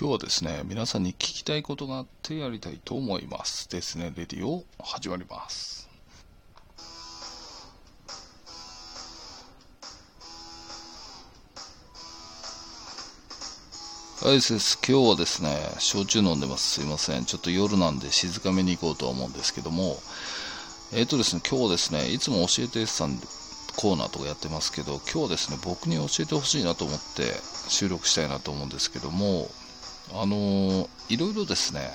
今日はですね、皆さんに聞きたいことがあってやりたいと思います。ですね、レディオ始まります。はい、です。今日はですね、焼酎飲んでます。すいません。ちょっと夜なんで静かめに行こうとは思うんですけども、えっ、ー、とですね、今日ですね、いつも教えてさんコーナーとかやってますけど、今日はですね、僕に教えてほしいなと思って収録したいなと思うんですけども、あのー、いろいろですね、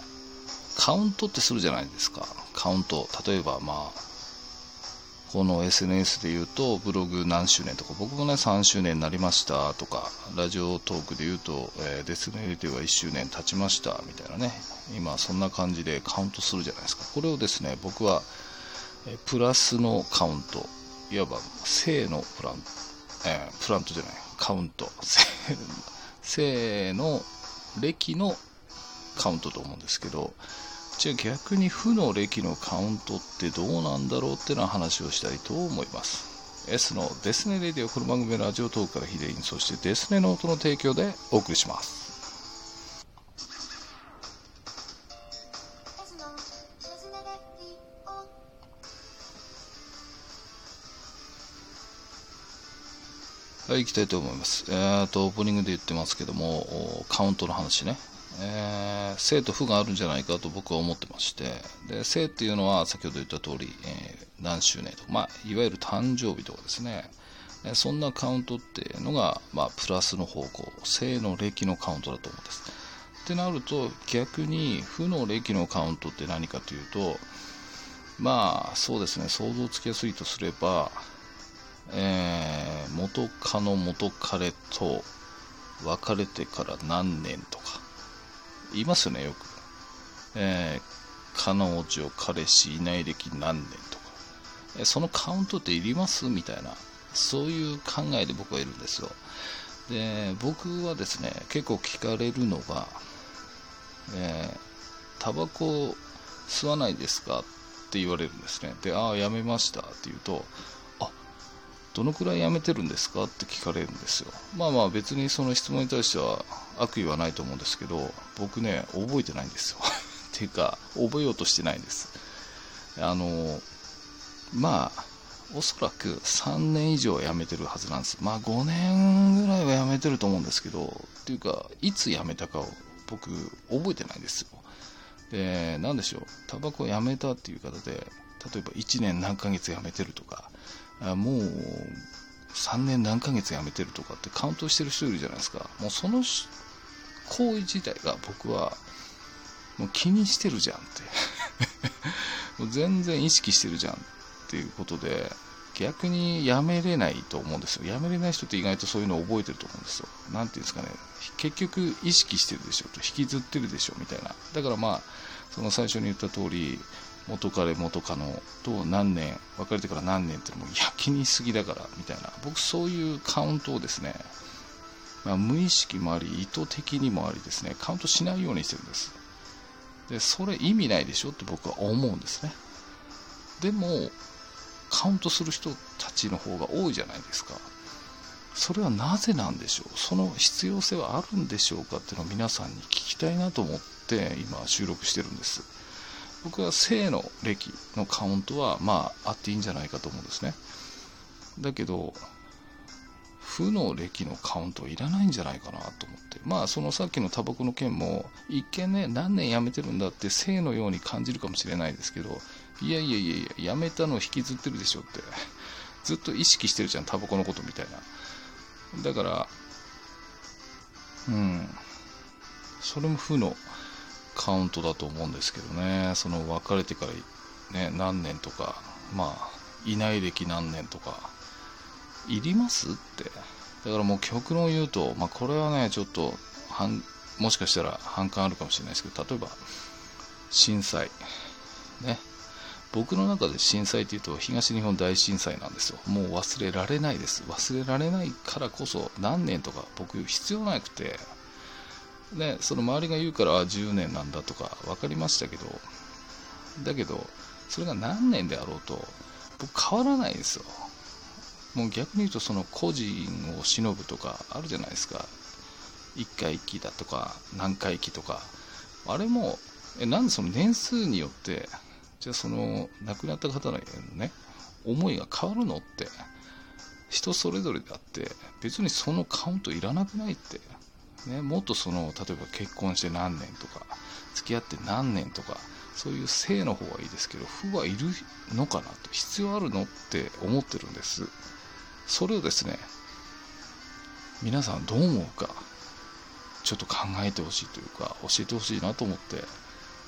カウントってするじゃないですか。カウント。例えば、まあ、この SNS で言うと、ブログ何周年とか、僕もね、3周年になりましたとか、ラジオトークで言うと、えー、デスネリティは1周年経ちましたみたいなね、今そんな感じでカウントするじゃないですか。これをですね、僕は、えプラスのカウント、いわば正のプラン、えー、プラントじゃない、カウント、正の歴のカウントと思うんですけど、じゃあ逆に負の歴のカウントってどうなんだろうっていうのは話をしたいと思います。S のデスネレディオこの番組のラジオトークからヒデインそしてデスネノートの提供でお送りします。はい、行きたいと思います。えーと、オープニングで言ってますけども、カウントの話ね。えー、生と負があるんじゃないかと僕は思ってまして、で、生っていうのは先ほど言った通り、えー、何周年とか、まあ、いわゆる誕生日とかですね。えそんなカウントっていうのが、まあ、プラスの方向、生の歴のカウントだと思うんです。ってなると、逆に負の歴のカウントって何かというと、まあ、そうですね、想像つきやすいとすれば、えー、元カノ元彼と別れてから何年とか。言いますよねよく、えー、彼女彼氏いない歴何年とか、えー、そのカウントっていりますみたいな。そういう考えで僕はいるんですよ。で僕はですね結構聞かれるのがえー、タバコ吸わないですかって言われるんですね。でああやめましたって言うとどのくらい辞めてるんですか？って聞かれるんですよ。まあまあ別にその質問に対しては悪意はないと思うんですけど、僕ね、覚えてないんですよ。っていうか、覚えようとしてないんです。あの、まあ、おそらく3年以上辞めてるはずなんです。まあ5年ぐらいは辞めてると思うんですけど、っていうか、いつ辞めたかを僕覚えてないんですよ。で、なんでしょう、タバコ辞めたっていう方で、例えば1年何ヶ月辞めてるとか、もう3年何ヶ月辞めてるとかってカウントしてる人いるじゃないですか。もうその行為自体が僕はもう気にしてるじゃんって もう全然意識してるじゃんっていうことで逆にやめれないと思うんですよ。やめれない人って意外とそういうのを覚えてると思うんですよ。なんていうんですかね。結局意識してるでしょと、引きずってるでしょみたいな。だからまあ、その最初に言った通り、元彼元カノと何年別れてから何年ってもう焼きにすぎだからみたいな。僕そういうカウントをですね、まあ、無意識もあり意図的にもありですねカウントしないようにしてるんです。でそれ意味ないでしょって僕は思うんですね。でもカウントする人たちの方が多いじゃないですか。それはなぜなんでしょう？その必要性はあるんでしょうかっていうのを皆さんに聞きたいなと思って今収録してるんです。僕は正の歴のカウントはまああっていいんじゃないかと思うんですね。だけど負の歴のカウントはいらないんじゃないかなと思って。まあそのさっきのタバコの件も一見ね何年辞めてるんだって正のように感じるかもしれないですけどいやいやいやいや辞めたの引きずってるでしょって。ずっと意識してるじゃんタバコのことみたいな。だからうん。それも負のカウントだと思うんですけどね。その別れてからね何年とかまあいない歴何年とかいりますって。だからもう極論言うと、まあ、これはねちょっともしかしたら反感あるかもしれないですけど例えば震災。ね。僕の中で震災っていうと東日本大震災なんですよ。もう忘れられないです。忘れられないからこそ何年とか僕必要なくて。ね、その周りが言うからあ10年なんだとか分かりましたけどだけどそれが何年であろうと僕変わらないですよ。もう逆に言うとその個人を忍ぶとかあるじゃないですか。1回忌だとか何回忌とか。あれもえなんでその年数によってじゃあその亡くなった方のね思いが変わるのって人それぞれであって別にそのカウントいらなくないって、ね、もっとその例えば結婚して何年とか付き合って何年とかそういう性の方はいいですけど負はいるのかなと必要あるのって思ってるんです。それをですね皆さんどう思うかちょっと考えてほしいというか教えてほしいなと思って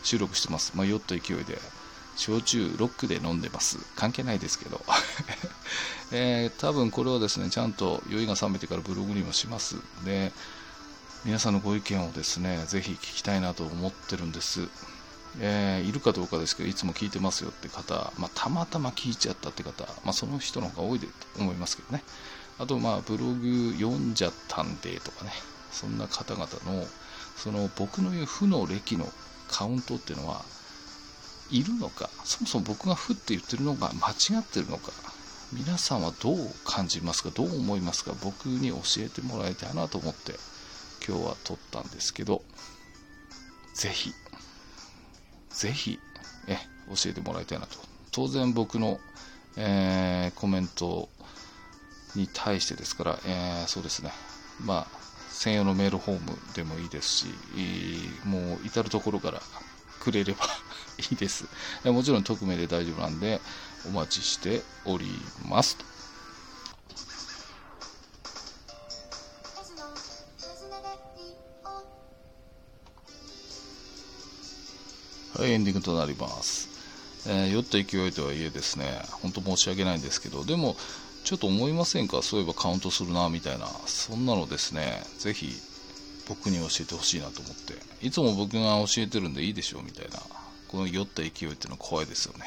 収録してます。まあ酔った勢いで焼酎ロックで飲んでます。関係ないですけど、えー、多分これはですねちゃんと酔いが冷めてからブログにもしますで皆さんのご意見をですねぜひ聞きたいなと思ってるんです、えー、いるかどうかですけどいつも聞いてますよって方、まあ、たまたま聞いちゃったって方、まあ、その人の方が多いと思いますけどね。あとまあブログ読んじゃったんでとかね。そんな方々のその僕の言う負の歴のカウントっていうのはいるのかそもそも僕が負って言ってるのが間違ってるのか皆さんはどう感じますかどう思いますか僕に教えてもらいたいなと思って今日は撮ったんですけどぜひぜひえ教えてもらいたいなと。当然僕の、えー、コメントに対してですから、えー、そうですね。まあ専用のメールフォームでもいいですしもう至る所から くれれば いいです。もちろん匿名で大丈夫なんで、お待ちしておりますはい、エンディングとなります。えー、酔った勢いとはいえですね、本当申し訳ないんですけど、でも、ちょっと思いませんか？そういえばカウントするな、みたいな。そんなのですね、ぜひ僕に教えてほしいなと思って。いつも僕が教えてるんでいいでしょう、みたいな。この酔った勢いっていうのは怖いですよね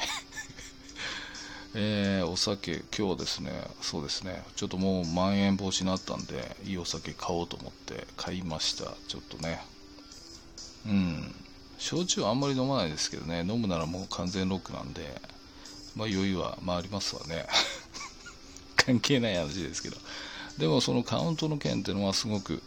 えー、お酒、今日はですね、そうですね、ちょっともうまん延防止になったんで、いいお酒買おうと思って買いました。ちょっとね。うん。焼酎はあんまり飲まないですけどね、飲むならもう完全ロックなんで、まあ余裕は回りますわね。関係ない話ですけど。でもそのカウントの件っていうのはすごく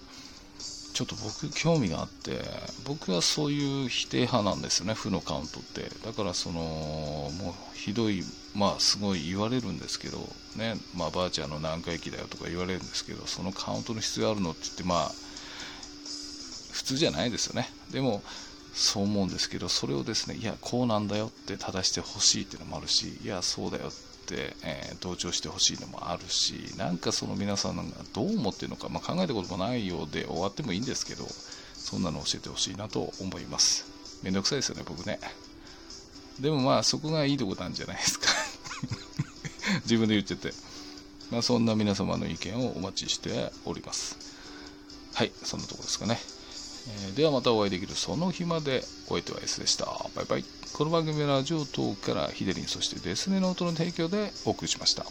ちょっと僕興味があって僕はそういう否定派なんですよね。負のカウントって。だからそのもうひどいまあすごい言われるんですけどね。まあばあちゃんの何回忌だよとか言われるんですけどそのカウントの必要あるのって言ってまあ普通じゃないですよね。でもそう思うんですけどそれをですねいやこうなんだよって正してほしいっていうのもあるしいやそうだよって、えー、同調してほしいのもあるしなんかその皆さんがどう思ってるのか、まあ、考えたこともないようで終わってもいいんですけどそんなの教えてほしいなと思います。めんどくさいですよね僕ね。でもまあそこがいいとこなんじゃないですか。自分で言ってて。まあそんな皆様の意見をお待ちしております。はいそんなとこですかね。えー、ではまたお会いできるその日までお相手は S でした。バイバイ。この番組はラジオ等からヒデリン、そしてデスネの音の提供でお送りしました。